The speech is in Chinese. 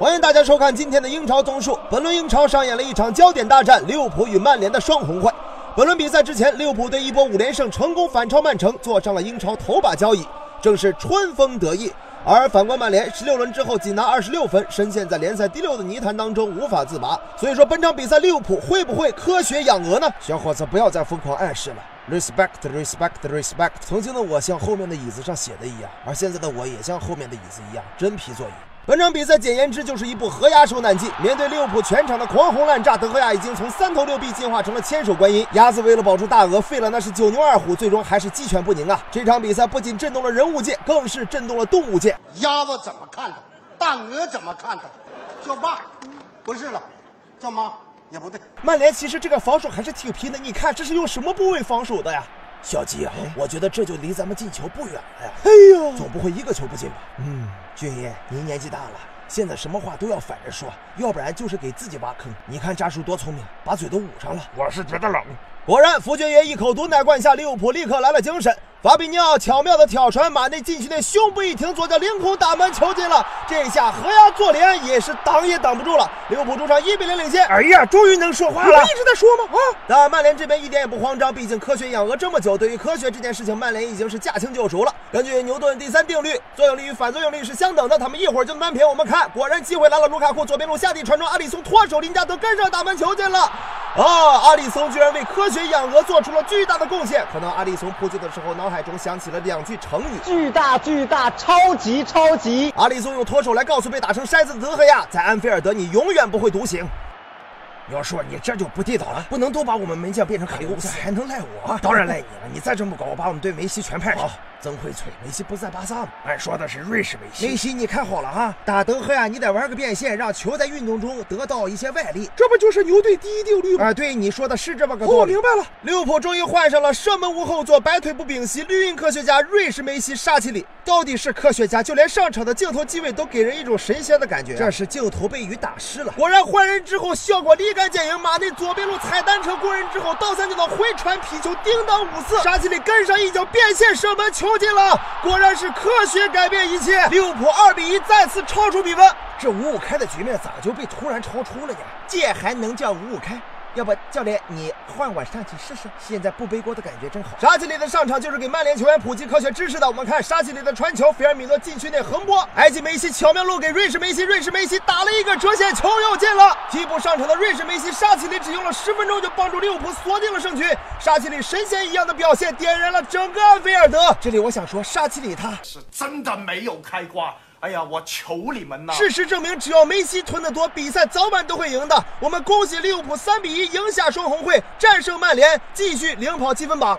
欢迎大家收看今天的英超综述。本轮英超上演了一场焦点大战——利物浦与曼联的双红会。本轮比赛之前，利物浦队一波五连胜成功反超曼城，坐上了英超头把交椅，正是春风得意。而反观曼联，十六轮之后仅拿二十六分，深陷在联赛第六的泥潭当中无法自拔。所以说，本场比赛利物浦会不会科学养鹅呢？小伙子，不要再疯狂暗示了。Respect，respect，respect。曾经的我像后面的椅子上写的一样，而现在的我也像后面的椅子一样，真皮座椅。本场比赛简言之就是一部河鸭受难记。面对利物浦全场的狂轰滥炸，德赫亚已经从三头六臂进化成了千手观音。鸭子为了保住大鹅，废了那是九牛二虎，最终还是鸡犬不宁啊！这场比赛不仅震动了人物界，更是震动了动物界。鸭子怎么看的？大鹅怎么看的？叫爸，不是了，叫妈也不对。曼联其实这个防守还是挺拼的，你看这是用什么部位防守的呀？小吉啊，我觉得这就离咱们进球不远了呀！哎呀，总不会一个球不进吧？嗯，俊爷，您年纪大了，现在什么话都要反着说，要不然就是给自己挖坑。你看扎叔多聪明，把嘴都捂上了。我是觉得冷。果然，福俊爷一口毒奶灌下，利物浦立刻来了精神。法比尼奥巧妙的挑传，马内禁区内胸部一停，左脚凌空打门，球进了。这下何鸭坐连也是挡也挡不住了。利物浦主场一比零领先。哎呀，终于能说话了！一直在说吗？啊！但曼联这边一点也不慌张，毕竟科学养鹅这么久，对于科学这件事情，曼联已经是驾轻就熟了。根据牛顿第三定律，作用力与反作用力是相等的，他们一会儿就能扳平。我们看，果然机会来了，卢卡库左边路下底传中，阿里松脱手，林加德跟上打门，球进了。啊！阿里松居然为科学养鹅做出了巨大的贡献。可能阿里松扑救的时候，脑海中想起了。两句成语：巨大、巨大、超级、超级。阿里松用脱手来告诉被打成筛子的德赫亚，在安菲尔德你永远不会独行。要说你这就不地道了，不能都把我们门将变成卡里乌斯，还能赖我？当然赖你了！你再这么搞，我把我们队梅西全派上。曾荟萃，梅西不在巴萨吗？俺说的是瑞士梅西。梅西，你看好了哈，打德赫亚你得玩个变线，让球在运动中得到一些外力，这不就是牛顿第一定律吗？啊，对，你说的是这么个道理。我明白了，利物浦终于换上了射门无后座、摆腿不屏息、绿茵科学家瑞士梅西沙奇里。到底是科学家，就连上场的镜头机位都给人一种神仙的感觉。这是镜头被雨打湿了。果然换人之后效果立竿见影，马内左边路踩单车过人之后，倒三角的回传皮球，叮当五四，沙奇里跟上一脚变线射门，球进了。果然是科学改变一切，利物浦二比一再次超出比分。这五五开的局面咋就被突然超出了呢？这还能叫五五开？要不教练你换我上去试试？现在不背锅的感觉真好。沙奇里的上场就是给曼联球员普及科学知识的。我们看沙奇里的传球，菲尔米诺禁区内横拨，埃及梅西巧妙漏给瑞士梅西，瑞士梅西打了一个折线，球又进了。替补上场的瑞士梅西沙奇里只用了十分钟就帮助利物浦锁定了胜局。沙奇里神仙一样的表现点燃了整个安菲尔德。这里我想说，沙奇里他是真的没有开挂。哎呀，我求你们呐！事实证明，只要梅西吞得多，比赛早晚都会赢的。我们恭喜利物浦三比一赢下双红会，战胜曼联，继续领跑积分榜。